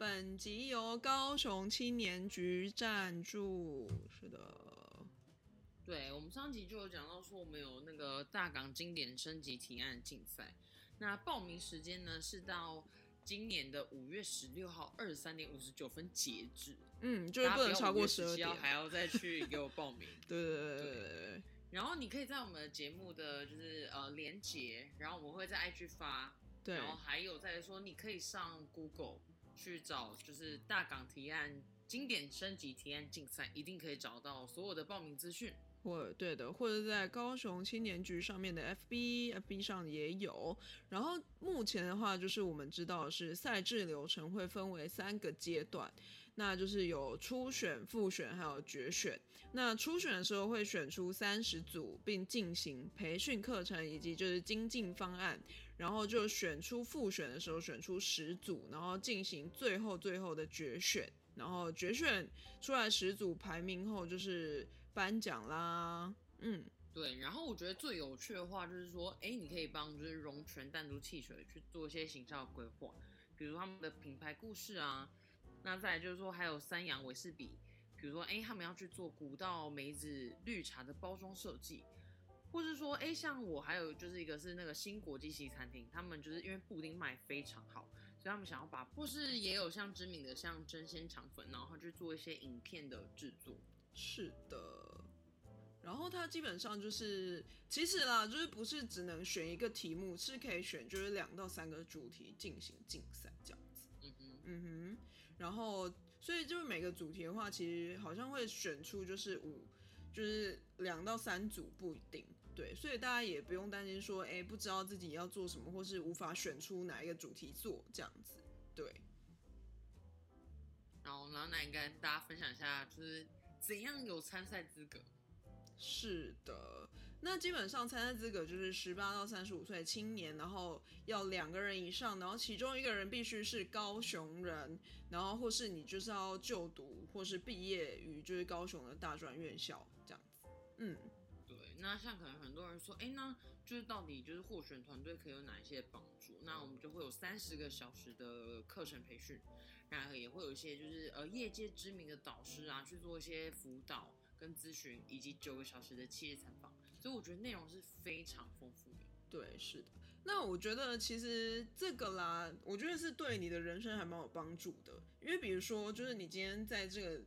本集由高雄青年局赞助。是的，对我们上集就有讲到说，我们有那个大港经典升级提案竞赛，那报名时间呢是到今年的五月十六号二十三点五十九分截止。嗯，就是不能超过十二点，点，还要再去给我报名。对对对对对对。然后你可以在我们的节目的就是呃连接，然后我们会在 IG 发，对，然后还有在说你可以上 Google。去找就是大港提案经典升级提案竞赛，一定可以找到所有的报名资讯。或对的，或者在高雄青年局上面的 FB，FB 上也有。然后目前的话，就是我们知道是赛制流程会分为三个阶段，那就是有初选、复选还有决选。那初选的时候会选出三十组，并进行培训课程以及就是精进方案，然后就选出复选的时候选出十组，然后进行最后最后的决选。然后决选出来十组排名后，就是颁奖啦。嗯，对。然后我觉得最有趣的话就是说，哎，你可以帮就是龙泉弹珠汽水去做一些形象规划，比如他们的品牌故事啊。那再就是说，还有三洋维士比，比如说，哎，他们要去做古道梅子绿茶的包装设计。或是说，哎，像我还有就是一个是那个新国际西餐厅，他们就是因为布丁卖非常好，所以他们想要把，或是也有像知名的像真鲜肠粉，然后去做一些影片的制作。是的，然后它基本上就是，其实啦，就是不是只能选一个题目，是可以选就是两到三个主题进行竞赛这样子。嗯哼，嗯哼，然后所以就是每个主题的话，其实好像会选出就是五。就是两到三组不一定对，所以大家也不用担心说，哎，不知道自己要做什么，或是无法选出哪一个主题做这样子，对。然后，然后那应该大家分享一下，就是怎样有参赛资格。是的，那基本上参赛资格就是十八到三十五岁青年，然后要两个人以上，然后其中一个人必须是高雄人，然后或是你就是要就读或是毕业于就是高雄的大专院校这样子。嗯，对。那像可能很多人说，哎，那就是到底就是获选团队可以有哪一些帮助？那我们就会有三十个小时的课程培训，然后也会有一些就是呃业界知名的导师啊去做一些辅导。跟咨询以及九个小时的企业采访，所以我觉得内容是非常丰富的。对，是的。那我觉得其实这个啦，我觉得是对你的人生还蛮有帮助的。因为比如说，就是你今天在这个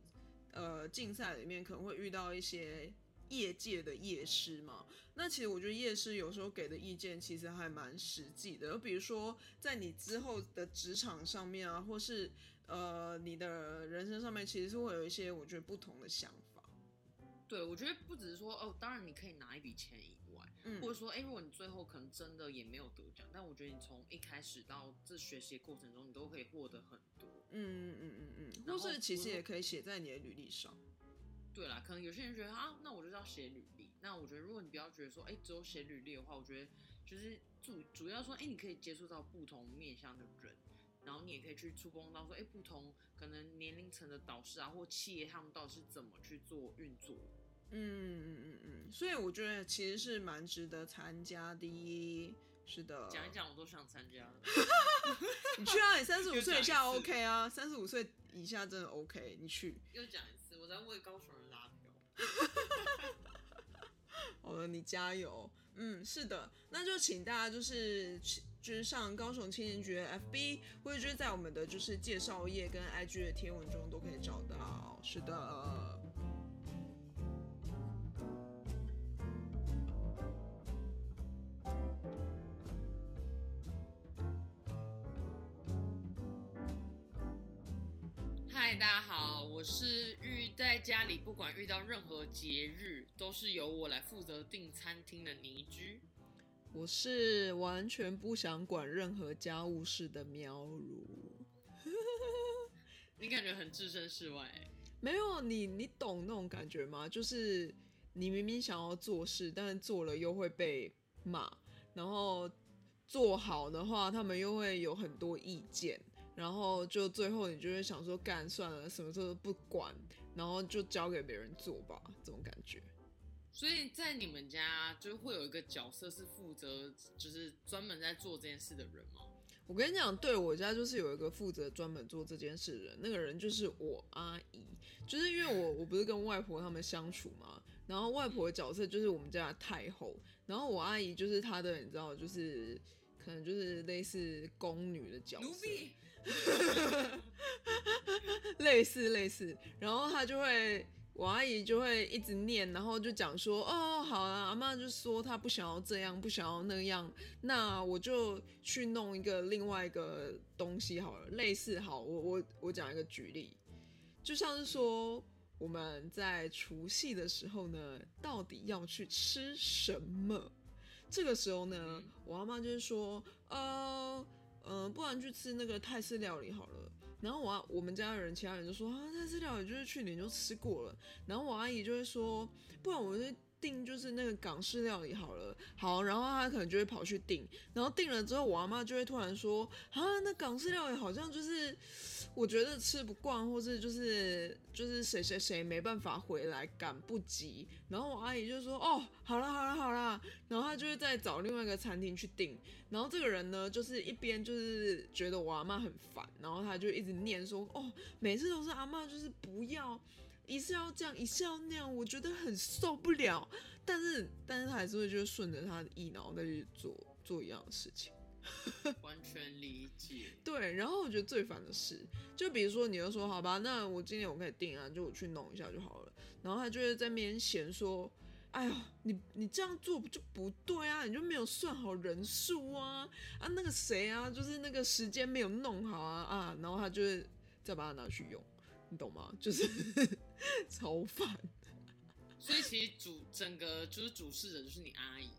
呃竞赛里面，可能会遇到一些业界的业师嘛。那其实我觉得业师有时候给的意见其实还蛮实际的。比如说，在你之后的职场上面啊，或是呃你的人生上面，其实是会有一些我觉得不同的想法。对，我觉得不只是说哦，当然你可以拿一笔钱以外，嗯，或者说，哎，如果你最后可能真的也没有得奖，但我觉得你从一开始到这学习过程中，你都可以获得很多。嗯嗯嗯嗯嗯，或是其实也可以写在你的履历上。对啦，可能有些人觉得啊，那我就是要写履历。那我觉得，如果你不要觉得说，哎，只有写履历的话，我觉得就是主主要说，哎，你可以接触到不同面向的人。然后你也可以去触碰到说，哎，不同可能年龄层的导师啊，或企业他们到底是怎么去做运作？嗯嗯嗯嗯所以我觉得其实是蛮值得参加的。是的，讲一讲我都想参加。你去啊，你三十五 岁以下 OK 啊，三十五岁以下真的 OK，你去。又讲一次，我在为高雄。好了，你加油。嗯，是的，那就请大家就是就是上高雄青年局的 FB，或者就是在我们的就是介绍页跟 IG 的贴文中都可以找到。是的。嗨，大家好，我是遇在家里不管遇到任何节日，都是由我来负责订餐厅的倪居。我是完全不想管任何家务事的喵如。你感觉很置身事外？没有，你你懂那种感觉吗？就是你明明想要做事，但是做了又会被骂，然后做好的话，他们又会有很多意见。然后就最后你就会想说干算了，什么事都不管，然后就交给别人做吧，这种感觉。所以在你们家就会有一个角色是负责，就是专门在做这件事的人吗？我跟你讲，对我家就是有一个负责专门做这件事的人，那个人就是我阿姨，就是因为我我不是跟外婆他们相处嘛，然后外婆的角色就是我们家的太后，然后我阿姨就是她的，你知道，就是可能就是类似宫女的角色，奴婢，类似类似，然后她就会。我阿姨就会一直念，然后就讲说：“哦，好了，阿妈就说她不想要这样，不想要那样，那我就去弄一个另外一个东西好了，类似好，我我我讲一个举例，就像是说我们在除夕的时候呢，到底要去吃什么？这个时候呢，我阿妈就是说，呃，嗯，不然去吃那个泰式料理好了。”然后我我们家的人，其他人就说啊，泰式料理就是去年就吃过了。然后我阿姨就会说，不然我就订就是那个港式料理好了。好，然后她可能就会跑去订。然后订了之后，我阿妈就会突然说啊，那港式料理好像就是我觉得吃不惯，或是就是就是谁谁谁没办法回来，赶不及。然后我阿姨就说哦，好了好了好了。然后她就会再找另外一个餐厅去订。然后这个人呢，就是一边就是觉得我阿妈很烦，然后他就一直念说：“哦，每次都是阿妈，就是不要，一次要这样，一次要那样，我觉得很受不了。”但是，但是他还是会就顺着他的意，然后再去做做一样的事情。完全理解。对，然后我觉得最烦的是，就比如说，你就说好吧，那我今天我可以定啊，就我去弄一下就好了。然后他就会在面前说。哎呦，你你这样做不就不对啊！你就没有算好人数啊啊！那个谁啊，就是那个时间没有弄好啊啊！然后他就会再把它拿去用，你懂吗？就是超烦。所以其实主整个就是主事者就是你阿姨。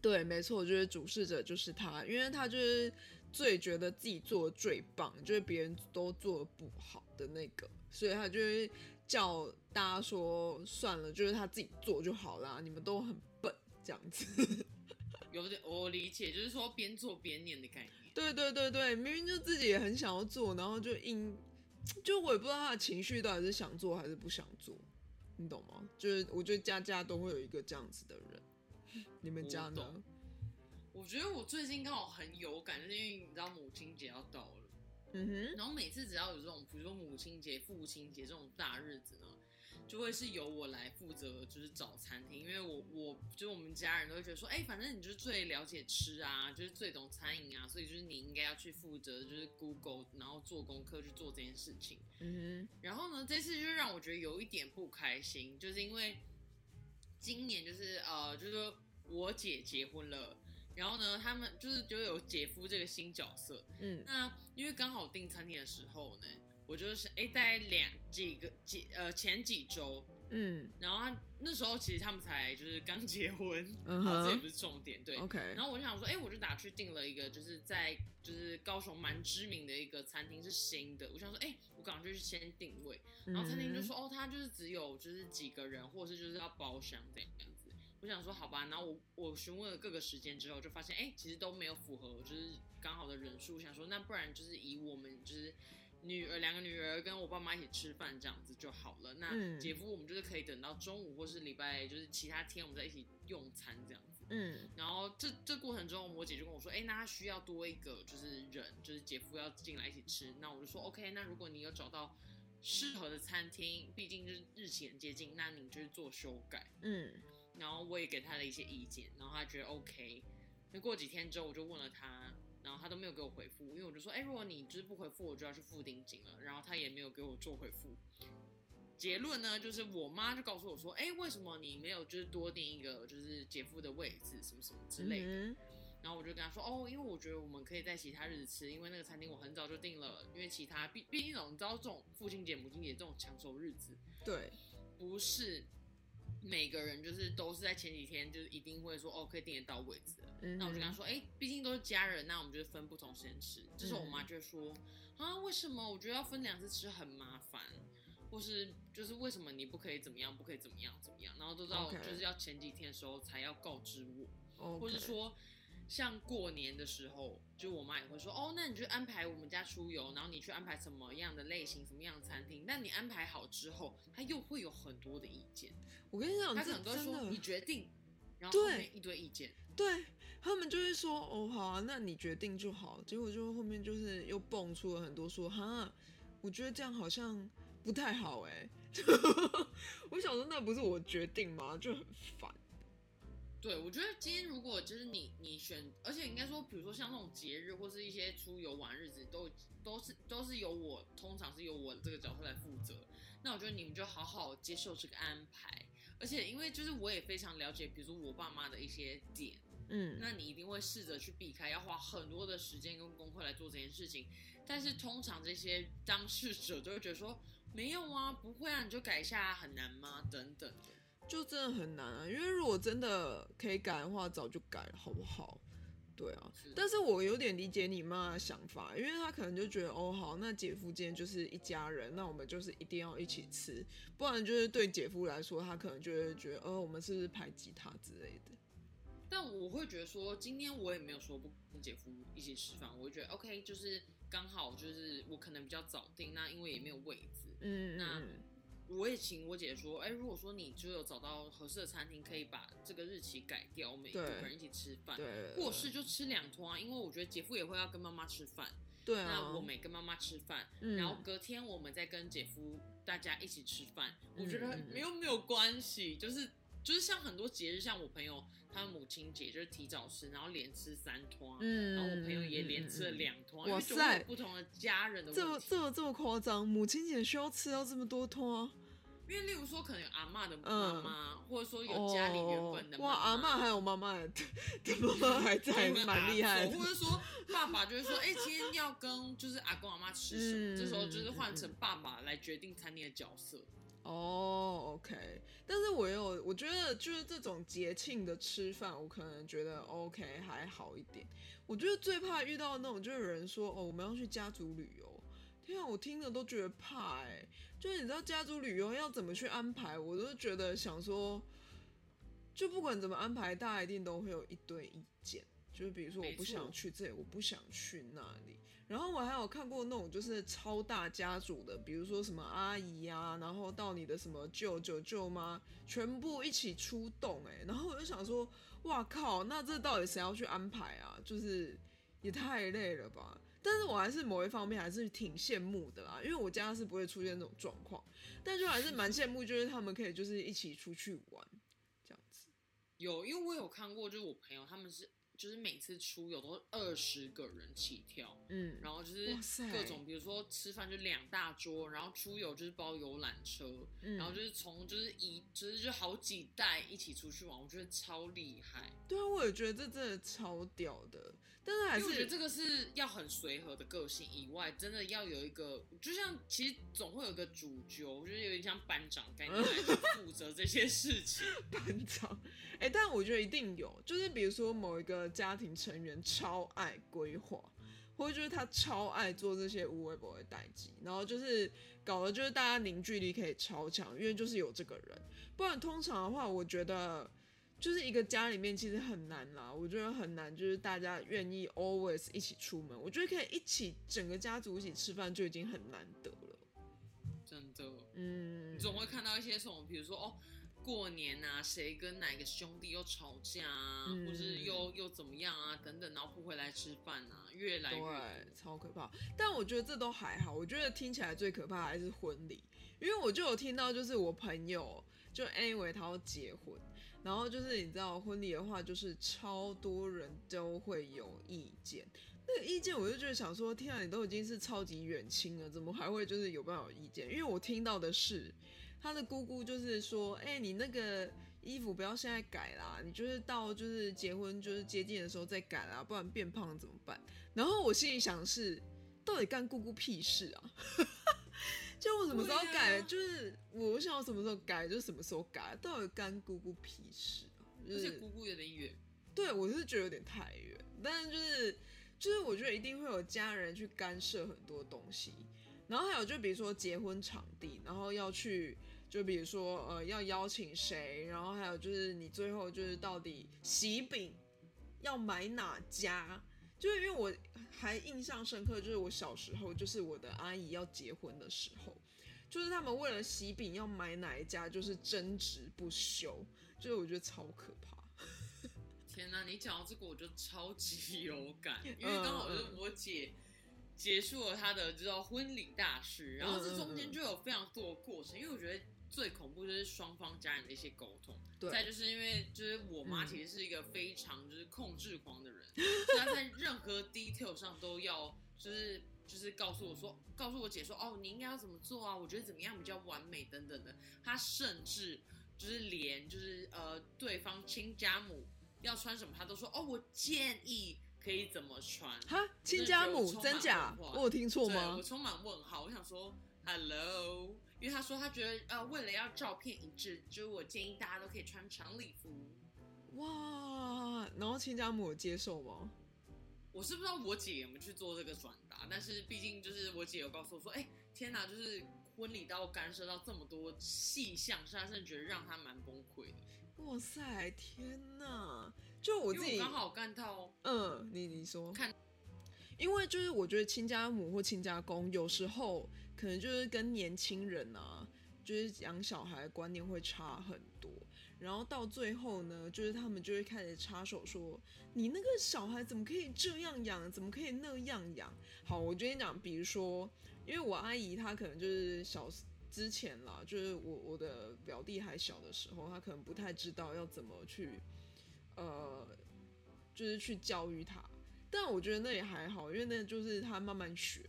对，没错，我觉得主事者就是他，因为他就是最觉得自己做的最棒，就是别人都做的不好的那个，所以他就会。叫大家说算了，就是他自己做就好啦。你们都很笨，这样子。有点我理解，就是说边做边念的概念。对对对对，明明就自己也很想要做，然后就硬，就我也不知道他的情绪到底是想做还是不想做，你懂吗？就是我觉得家家都会有一个这样子的人，你们家呢？我觉得我最近刚好很有感，就是因为你知道母亲节要到了。嗯哼，然后每次只要有这种，比如说母亲节、父亲节这种大日子呢，就会是由我来负责，就是找餐厅，因为我我就是我们家人都会觉得说，哎，反正你就是最了解吃啊，就是最懂餐饮啊，所以就是你应该要去负责，就是 Google，然后做功课去做这件事情。嗯哼，然后呢，这次就让我觉得有一点不开心，就是因为今年就是呃，就是我姐结婚了。然后呢，他们就是就有姐夫这个新角色，嗯，那因为刚好订餐厅的时候呢，我就是哎，大概两几个几呃前几周，嗯，然后他那时候其实他们才就是刚结婚，嗯哼，这也不是重点，对，OK。然后我就想说，哎，我就打去订了一个就是在就是高雄蛮知名的一个餐厅是新的，我想说，哎，我刚好就是先定位，然后餐厅就说，哦，他就是只有就是几个人，或者是就是要包厢这样子。我想说好吧，然后我我询问了各个时间之后，就发现哎，其实都没有符合，就是刚好的人数。想说那不然就是以我们就是女儿两个女儿跟我爸妈一起吃饭这样子就好了。那姐夫我们就是可以等到中午或是礼拜就是其他天我们在一起用餐这样子。嗯，然后这这过程中我姐就跟我说，哎，那她需要多一个就是人，就是姐夫要进来一起吃。那我就说 OK，那如果你有找到适合的餐厅，毕竟就是日期很接近，那你就是做修改。嗯。然后我也给他了一些意见，然后他觉得 OK。那过几天之后，我就问了他，然后他都没有给我回复，因为我就说，哎，如果你就是不回复，我就要去付定金了。然后他也没有给我做回复。结论呢，就是我妈就告诉我说，哎，为什么你没有就是多订一个就是姐夫的位置什么什么之类的？然后我就跟他说，哦，因为我觉得我们可以在其他日子吃，因为那个餐厅我很早就订了，因为其他毕毕竟你知道这种父亲节、母亲节这种抢手日子，对，不是。每个人就是都是在前几天，就是一定会说哦，可以订得到位置。那我就跟他说，哎，毕竟都是家人，那我们就是分不同时间吃。这时候我妈就说，啊，为什么？我觉得要分两次吃很麻烦，或是就是为什么你不可以怎么样，不可以怎么样怎么样？然后都知道就是要前几天的时候才要告知我，或是说。像过年的时候，就我妈也会说，哦，那你就安排我们家出游，然后你去安排什么样的类型、什么样的餐厅。但你安排好之后，她又会有很多的意见。我跟你讲，她可能都说你决定，然后后面一堆意见。对他们就会说哦好啊，那你决定就好。结果就后面就是又蹦出了很多说哈，我觉得这样好像不太好哎。我想说那不是我决定吗？就很烦。对，我觉得今天如果就是你你选，而且应该说，比如说像那种节日或是一些出游玩日子，都都是都是由我，通常是由我这个角色来负责。那我觉得你们就好好接受这个安排。而且因为就是我也非常了解，比如说我爸妈的一些点，嗯，那你一定会试着去避开，要花很多的时间跟功课来做这件事情。但是通常这些当事者就会觉得说，没有啊，不会啊，你就改一下，很难吗？等等的。就真的很难啊，因为如果真的可以改的话，早就改了，好不好？对啊，但是我有点理解你妈的想法，因为她可能就觉得，哦，好，那姐夫今天就是一家人，那我们就是一定要一起吃，不然就是对姐夫来说，他可能就会觉得，呃，我们是不是排挤他之类的。但我会觉得说，今天我也没有说不跟姐夫一起吃饭，我会觉得 OK，就是刚好就是我可能比较早定，那因为也没有位置，嗯，那。我也请我姐说，哎，如果说你就有找到合适的餐厅，可以把这个日期改掉，我们五个人一起吃饭，对，或是就吃两桌啊，因为我觉得姐夫也会要跟妈妈吃饭，对啊，那我没跟妈妈吃饭，然后隔天我们再跟姐夫大家一起吃饭，我觉得没有没有关系，就是就是像很多节日，像我朋友他们母亲节就是提早吃，然后连吃三拖，嗯，然后我朋友也连吃了两拖，哇塞，不同的家人的这么这么这么夸张，母亲节需要吃到这么多拖？因为例如说，可能有阿妈的妈妈，或者说有家里原本的哇，阿妈还有妈妈的的 妈妈还在，蛮厉害的。或者说爸爸就是说，哎，今天要跟就是阿公阿妈吃什么，这时候就是换成爸爸来决定餐厅的角色。哦，OK。但是我有，我觉得就是这种节庆的吃饭，我可能觉得 OK 还好一点。我觉得最怕遇到那种，就有人说哦，我们要去家族旅游，天啊，我听着都觉得怕哎。就是你知道家族旅游要怎么去安排，我都觉得想说，就不管怎么安排，大家一定都会有一堆意见。就是比如说我不想去这里，我不想去那里。然后我还有看过那种就是超大家族的，比如说什么阿姨啊，然后到你的什么舅舅舅妈，全部一起出动哎。然后我就想说，哇靠，那这到底谁要去安排啊？就是也太累了吧。但是我还是某一方面还是挺羡慕的啦，因为我家是不会出现这种状况，但就还是蛮羡慕，就是他们可以就是一起出去玩这样子。有，因为我有看过，就是我朋友他们是。就是每次出游都二十个人起跳，嗯，然后就是各种，比如说吃饭就两大桌，然后出游就是包游览车，然后就是从就是一就是就好几代一起出去玩，我觉得超厉害。对啊，我也觉得这真的超屌的。但是还是我觉得这个是要很随和的个性以外，真的要有一个，就像其实总会有一个主角，我觉得有点像班长概念 负责这些事情。班长，哎，但我觉得一定有，就是比如说某一个家庭成员超爱规划，或者就是他超爱做这些无微不的代际，然后就是搞得就是大家凝聚力可以超强，因为就是有这个人，不然通常的话，我觉得。就是一个家里面其实很难啦，我觉得很难，就是大家愿意 always 一起出门，我觉得可以一起整个家族一起吃饭就已经很难得了。真的，嗯，总会看到一些什么，比如说哦，过年啊，谁跟哪个兄弟又吵架啊，或是又又怎么样啊，等等，然后不回来吃饭啊，越来越超可怕。但我觉得这都还好，我觉得听起来最可怕还是婚礼，因为我就有听到，就是我朋友就 anyway 他要结婚。然后就是你知道婚礼的话，就是超多人都会有意见。那个意见我就觉得想说，天啊，你都已经是超级远亲了，怎么还会就是有办法有意见？因为我听到的是他的姑姑就是说，哎，你那个衣服不要现在改啦，你就是到就是结婚就是接近的时候再改啦，不然变胖怎么办？然后我心里想的是，到底干姑姑屁事啊？就我什么时候改，就是我想要什么时候改就什么时候改，到底干姑姑屁事啊？而且姑姑有点远，对我是觉得有点太远。但是就是就是我觉得一定会有家人去干涉很多东西，然后还有就比如说结婚场地，然后要去就比如说呃要邀请谁，然后还有就是你最后就是到底喜饼要买哪家。就是因为我还印象深刻，就是我小时候，就是我的阿姨要结婚的时候，就是他们为了喜饼要买哪一家，就是争执不休，就是我觉得超可怕。天哪，你讲到这个我就超级有感，因为刚好就是我姐结束了她的这婚礼大事，然后这中间就有非常多的过程，因为我觉得最恐怖就是双方家人的一些沟通，再就是因为就是我妈其实是一个非常就是控制狂的人，她在任何 detail 上都要就是就是告诉我说，告诉我姐说，哦，你应该要怎么做啊？我觉得怎么样比较完美等等的，她甚至就是连就是呃对方亲家母。要穿什么，她都说哦，我建议可以怎么穿。哈，亲家母真假？我有听错吗？我充满问号。我想说，Hello，因为他说他觉得呃，为了要照片一致，就是我建议大家都可以穿长礼服。哇，然后亲家母有接受吗？我是不知道我姐有没有去做这个转达，但是毕竟就是我姐有告诉我说，哎，天哪，就是婚礼到干涉到这么多细项，是她甚至觉得让她蛮崩溃的。哇塞，天哪！就我自己刚好干到，嗯，你你说看，因为就是我觉得亲家母或亲家公有时候可能就是跟年轻人啊，就是养小孩观念会差很多，然后到最后呢，就是他们就会开始插手说，你那个小孩怎么可以这样养，怎么可以那样养？好，我跟你讲，比如说，因为我阿姨她可能就是小。之前啦，就是我我的表弟还小的时候，他可能不太知道要怎么去，呃，就是去教育他。但我觉得那也还好，因为那就是他慢慢学。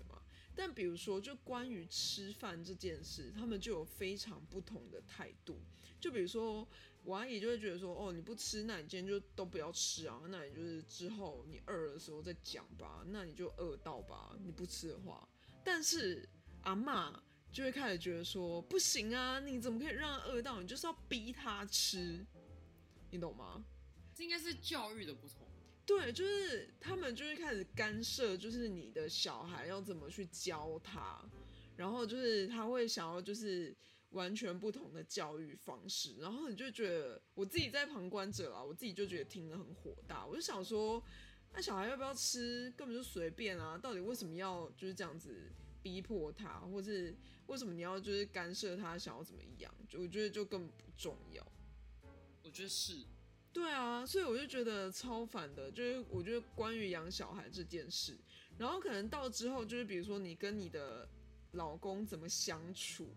但比如说，就关于吃饭这件事，他们就有非常不同的态度。就比如说，我阿姨就会觉得说，哦，你不吃，那你今天就都不要吃啊。那你就是之后你饿的时候再讲吧。那你就饿到吧，你不吃的话。但是阿妈。就会开始觉得说不行啊，你怎么可以让他饿到？你就是要逼他吃，你懂吗？这应该是教育的不同。对，就是他们就会开始干涉，就是你的小孩要怎么去教他，然后就是他会想要就是完全不同的教育方式，然后你就觉得我自己在旁观者啊，我自己就觉得听得很火大，我就想说，那小孩要不要吃，根本就随便啊，到底为什么要就是这样子逼迫他，或是？为什么你要就是干涉他想要怎么样？就我觉得就根本不重要。我觉得是，对啊，所以我就觉得超烦的。就是我觉得关于养小孩这件事，然后可能到之后就是比如说你跟你的老公怎么相处，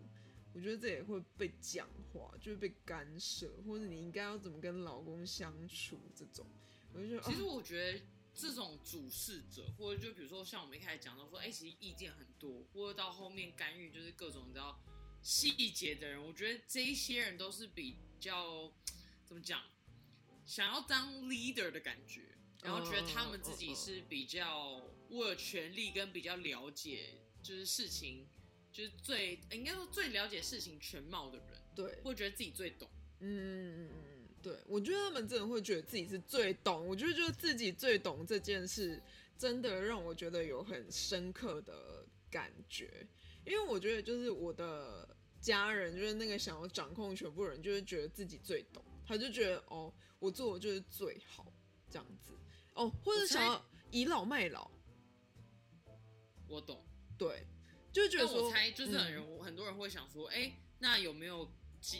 我觉得这也会被讲话，就是被干涉，或者你应该要怎么跟老公相处这种，我就觉得其实我觉得。这种主事者，或者就比如说像我们一开始讲到说，哎，其实意见很多，或者到后面干预就是各种你知道细节的人，我觉得这一些人都是比较怎么讲，想要当 leader 的感觉，然后觉得他们自己是比较握有权力跟比较了解就是事情，就是最应该说最了解事情全貌的人，对，会觉得自己最懂，嗯嗯嗯。对，我觉得他们真的会觉得自己是最懂。我觉得就是自己最懂这件事，真的让我觉得有很深刻的感觉。因为我觉得就是我的家人，就是那个想要掌控全部人，就是觉得自己最懂，他就觉得哦，我做的就是最好这样子哦，或者想要倚老卖老。我懂，对，就觉得我猜就是很人，很多人会想说，哎，那有没有？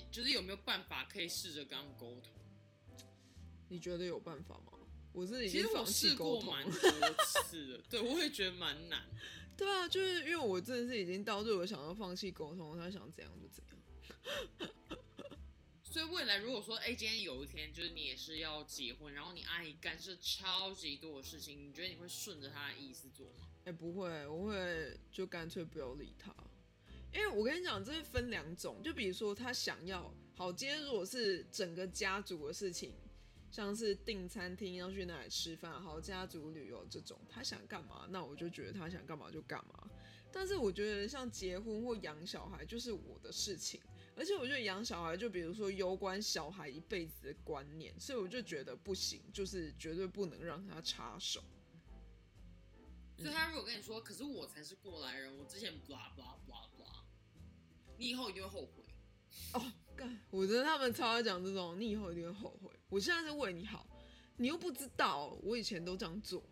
就是有没有办法可以试着跟他们沟通？你觉得有办法吗？我是其实我试过蛮多次的，对我也觉得蛮难。对啊，就是因为我真的是已经到最后想要放弃沟通，他想怎样就怎样。所以未来如果说，哎，今天有一天就是你也是要结婚，然后你阿姨干涉超级多的事情，你觉得你会顺着她的意思做吗？哎，不会，我会就干脆不要理她。因为我跟你讲，这是分两种，就比如说他想要好，今天如果是整个家族的事情，像是订餐厅要去哪里吃饭，好家族旅游这种，他想干嘛，那我就觉得他想干嘛就干嘛。但是我觉得像结婚或养小孩就是我的事情，而且我觉得养小孩就比如说攸关小孩一辈子的观念，所以我就觉得不行，就是绝对不能让他插手。所以他如果跟你说，可是我才是过来人，我之前 blah blah blah。你以后一定会后悔哦！干，我觉得他们超爱讲这种，你以后一定会后悔。我现在是为你好，你又不知道，我以前都这样做。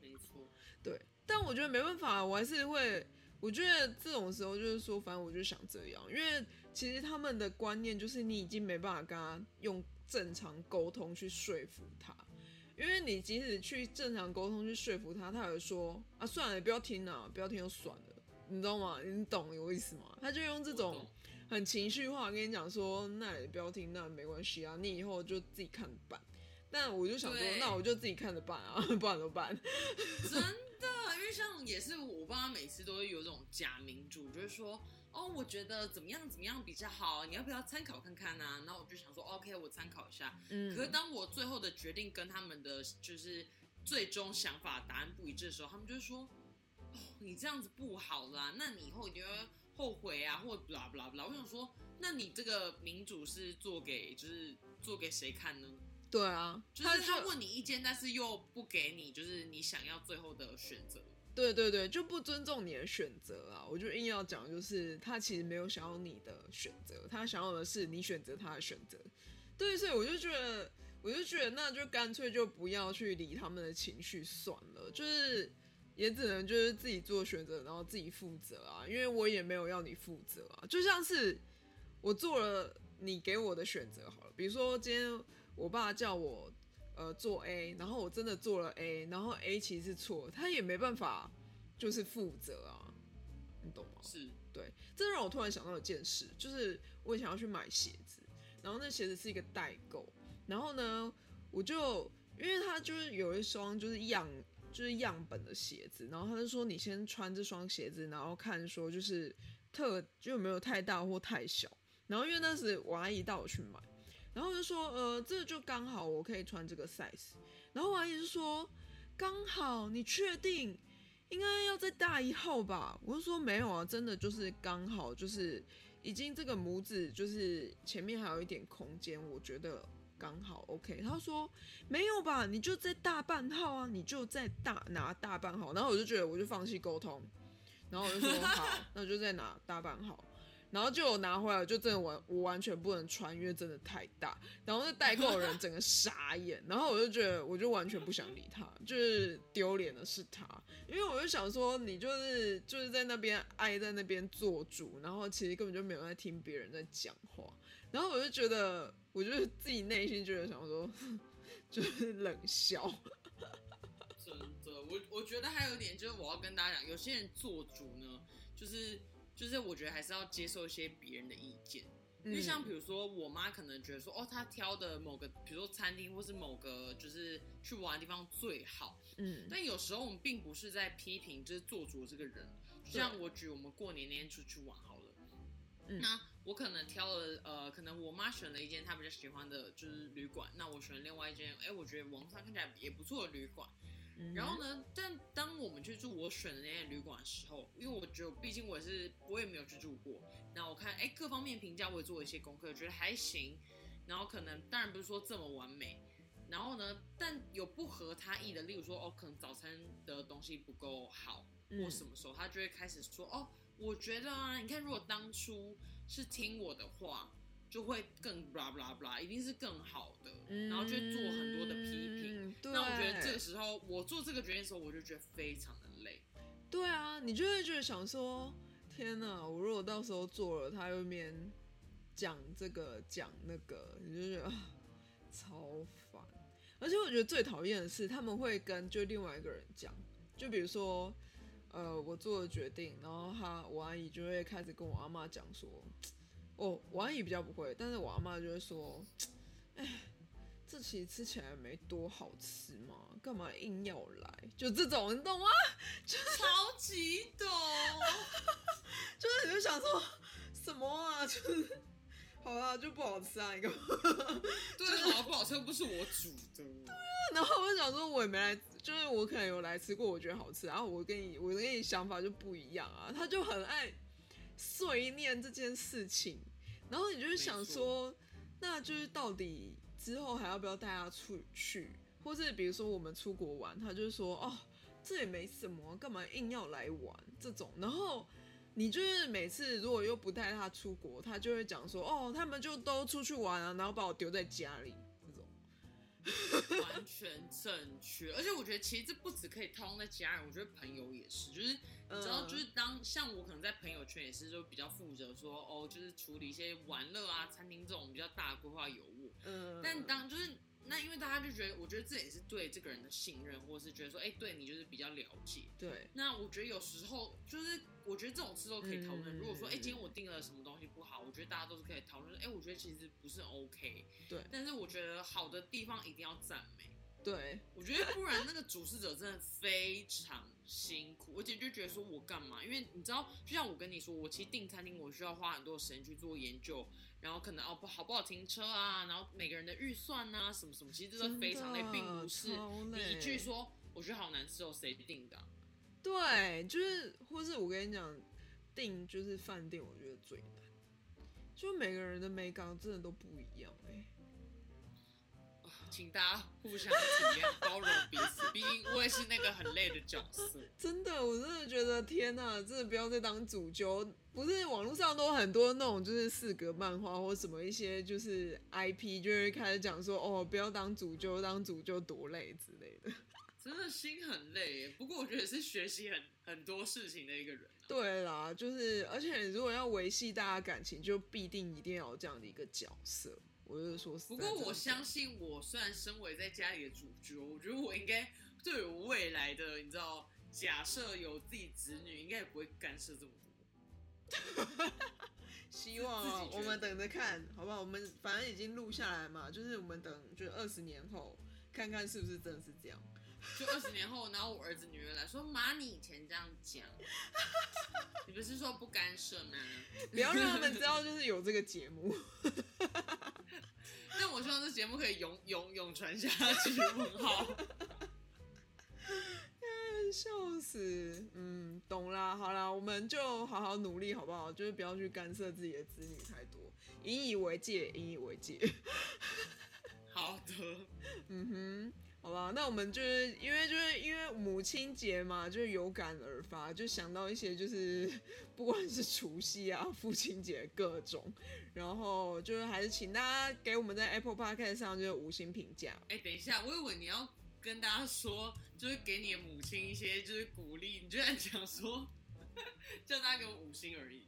没错，对，但我觉得没办法，我还是会。我觉得这种时候就是说，反正我就想这样，因为其实他们的观念就是你已经没办法跟他用正常沟通去说服他，因为你即使去正常沟通去说服他，他也会说啊，算了，你不要听了，不要听就算了，你知道吗？你懂我意思吗？他就用这种很情绪化跟你讲说，那也不要听，那没关系啊，你以后就自己看着办。但我就想说，那我就自己看着办啊，不然怎么办？真的，因为像也是我爸妈每次都会有这种假民主，就是说，哦，我觉得怎么样怎么样比较好，你要不要参考看看啊？然后我就想说，OK，我参考一下。嗯可是当我最后的决定跟他们的就是最终想法答案不一致的时候，他们就会说，哦，你这样子不好啦，那你以后你就会后悔啊，或 blah blah blah。我想说，那你这个民主是做给就是做给谁看呢？对啊，就是他问你意见，但是又不给你就是你想要最后的选择。对对对，就不尊重你的选择啊！我就硬要讲，就是他其实没有想要你的选择，他想要的是你选择他的选择。对，所以我就觉得，我就觉得那就干脆就不要去理他们的情绪算了，就是也只能就是自己做选择，然后自己负责啊，因为我也没有要你负责啊。就像是我做了你给我的选择好了，比如说今天我爸叫我呃做 A，然后我真的做了 A，然后 A 其实是错，他也没办法就是负责啊，你懂吗？是，对，这让我突然想到一件事，就是我以前要去买鞋子，然后那鞋子是一个代购，然后呢，我就因为他就是有一双就是样就是样本的鞋子，然后他就说你先穿这双鞋子，然后看说就是特就有没有太大或太小，然后因为那时我阿姨带我去买，然后我就说呃这个就刚好我可以穿这个 size，然后我阿姨就说刚好你确定？应该要再大一号吧？我就说没有啊，真的就是刚好，就是已经这个拇指就是前面还有一点空间，我觉得刚好 OK。他说没有吧，你就再大半号啊，你就再大拿大半号。然后我就觉得我就放弃沟通，然后我就说 好，那我就再拿大半号。然后就拿回来，就真的完我完全不能穿，因为真的太大。然后那代购人整个傻眼，然后我就觉得我就完全不想理他，就是丢脸的是他，因为我就想说你就是就是在那边爱在那边做主，然后其实根本就没有在听别人在讲话，然后我就觉得，我就是自己内心觉得想说，就是冷笑，真的，我我觉得还有一点就是我要跟大家讲，有些人做主呢，就是就是我觉得还是要接受一些别人的意见。因为像比如说，我妈可能觉得说，哦，她挑的某个，比如说餐厅或是某个就是去玩的地方最好，嗯但有时候我们并不是在批评就是做主的这个人。就像我举我们过年那天出去玩好了，嗯那我可能挑了呃，可能我妈选了一间她比较喜欢的就是旅馆，那我选了另外一间，哎，我觉得网上看起来也不错的旅馆。嗯然后呢，但当我们去住我选的那间旅馆的时候，因为我觉得毕竟我是我也没有去住过，那我看哎各方面评价我也做了一些功课，觉得还行。然后可能当然不是说这么完美，然后呢，但有不合他意的，例如说哦，可能早餐的东西不够好，嗯或什么时候他就会开始说哦，我觉得啊，你看如果当初是听我的话，就会更 blah blah blah，一定是更好的，然后就会做很多的批评。那我觉得这个时候我做这个决定的时候，我就觉得非常的累。对啊，你就会觉得想说，天哪，我如果到时候做了，他又面讲这个讲那个，你就觉得啊超烦。而且我觉得最讨厌的是，他们会跟就另外一个人讲，就比如说，呃，我做了决定，然后他我阿姨就会开始跟我阿妈讲说，哦，我阿姨比较不会，但是我阿妈就会说，哎。这其实吃起来没多好吃嘛，干嘛硬要来？就这种，你懂吗？就超级懂，就是你就想说什么啊？就是好啦，就不好吃啊，你干嘛？对，好不好吃又不是我煮的。然后我就想说，我也没来，就是我可能有来吃过，我觉得好吃，然后我跟你，我跟你想法就不一样啊。他就很爱碎念这件事情，然后你就是想说，那就是到底之后还要不要带他出去，或是比如说我们出国玩，他就说哦，这也没什么，干嘛硬要来玩这种，然后。你就是每次如果又不带他出国，他就会讲说，哦，他们就都出去玩啊，然后把我丢在家里。完全正确。而且我觉得其实这不只可以套用在家人，我觉得朋友也是，就是你知道，嗯就是当像我可能在朋友圈也是，就比较负责说哦，就是处理一些玩乐啊、餐厅这种比较大的规划有误。嗯，但当就是那，因为大家就觉得，我觉得这也是对这个人的信任，或是觉得说，哎、对你就是比较了解。对，那我觉得有时候就是，我觉得这种事都可以讨论。嗯如果说，哎、今天我订了什么东西不好，我觉得大家都是可以讨论。哎、我觉得其实不是 OK。对但是我觉得好的地方一定要赞美。对，我觉得不然那个主事者真的非常辛苦，而且就觉得说我干嘛？因为你知道，就像我跟你说，我其实订餐厅我需要花很多时间去做研究，然后可能哦不好不好停车啊，然后每个人的预算啊什么什么，其实这都非常累，并不是你一句说我觉得好难吃哦，谁定的啊、对，就是，或是我跟你讲，订就是饭店，我觉得最难，就每个人的美感真的都不一样哎、请大家互相体谅、包容彼此，毕竟我也是那个很累的角色。真的，我真的觉得天呐，真的不要再当主揪。不是网络上都很多那种就是四格漫画或什么一些就是 IP，就会开始讲说哦，不要当主揪，当主揪多累之类的。真的心很累耶，不过我觉得是学习很很多事情的一个人啊、对啦，就是而且如果要维系大家感情，就必定一定要有这样的一个角色。我就是说不过我相信，我虽然身为在家里的主角，我觉得我应该对我未来的，你知道，假设有自己子女，应该也不会干涉这么多。希望啊我们等着看，好不好？我们反正已经录下来嘛，就是我们等，就二十年后看看是不是真的是这样。就二十年后，然后我儿子女儿来说：“妈，你以前这样讲，你不是说不干涉吗不要让他们知道，就是有这个节目。？”但我希望这节目可以永永永传下去。问号。笑死，嗯，懂啦，好啦，我们就好好努力，好不好？就是不要去干涉自己的子女太多，引以为戒，引以为戒。好的，嗯哼，好吧，那我们就是因为就是因为母亲节嘛，就是有感而发，就想到一些就是 不管是除夕啊、父亲节各种，然后就是还是请大家给我们在 Apple Podcast 上就是五星评价。哎、等一下，我以为你要跟大家说，就是给你的母亲一些就是鼓励，你居然讲说 叫大家给我五星而已。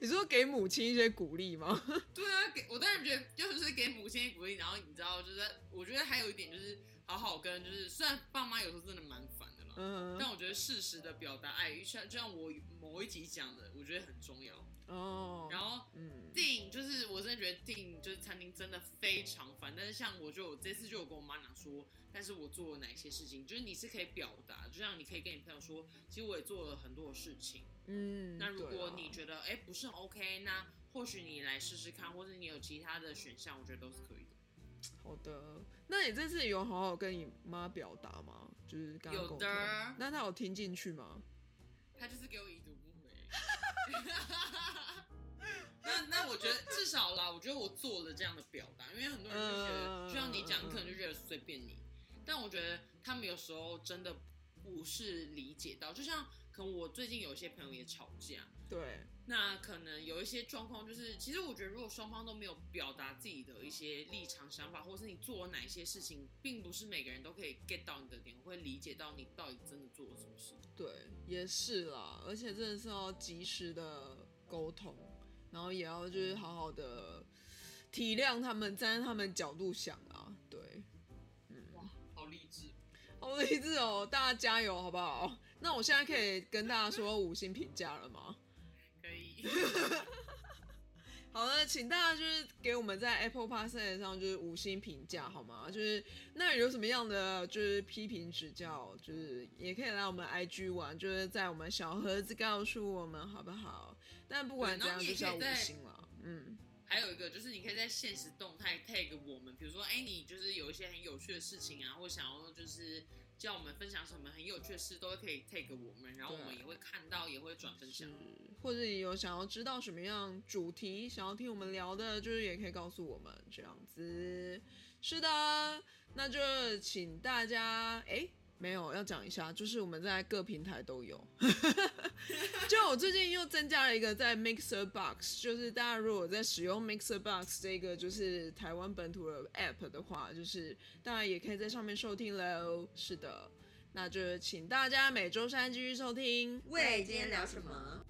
你说给母亲一些鼓励吗？对啊，给我当然觉得就是给母亲鼓励，然后你知道，就是我觉得还有一点就是好好跟，就是虽然爸妈有时候真的蛮烦的啦，嗯，但我觉得适时的表达爱，像就像我某一集讲的，我觉得很重要。哦，然后嗯，订就是我真的觉得订就是餐厅真的非常烦，但是像我就我这次就有跟我妈讲说，但是我做了哪些事情，就是你是可以表达，就像你可以跟你朋友说，其实我也做了很多的事情。嗯，那如果你觉得哎、不是很 OK，那或许你来试试看，或者你有其他的选项，我觉得都是可以的。好的，那你这次有好好跟你妈表达吗？就是刚刚有的那她有听进去吗？他就是给我已读不回。那那我觉得至少啦，我觉得我做了这样的表达，因为很多人就觉得，嗯就像你讲，可能就觉得随便你，但我觉得他们有时候真的不是理解到，就像可能我最近有一些朋友也吵架，对，那可能有一些状况，就是其实我觉得，如果双方都没有表达自己的一些立场、想法，或是你做了哪些事情，并不是每个人都可以 get 到你的点，会理解到你到底真的做了什么事。对，也是啦，而且真的是要及时的沟通，然后也要就是好好的体谅他们，站在他们角度想啊，对，嗯哇，好励志！好励志哦，大家加油好不好？那我现在可以跟大家说五星评价了吗？可以，好的，请大家就是给我们在 Apple Podcast 上就是五星评价好吗？就是那有什么样的就是批评指教，就是也可以来我们 IG 玩，就是在我们小盒子告诉我们好不好？但不管怎样，就是要五星了，嗯。还有一个就是你可以在现实动态 tag 我们，比如说，哎，你就是有一些很有趣的事情啊，或想要就是叫我们分享什么很有趣的事，都可以 tag 我们，然后我们也会看到，也会转分享。，或者你有想要知道什么样主题，想要听我们聊的，就是也可以告诉我们这样子。是的，那就请大家哎。没有要讲一下，就是我们在各平台都有，就我最近又增加了一个在 Mixer Box，就是大家如果在使用 Mixer Box 这个就是台湾本土的 App 的话，就是大家也可以在上面收听喽。是的，那就请大家每周三继续收听。喂，今天聊什么？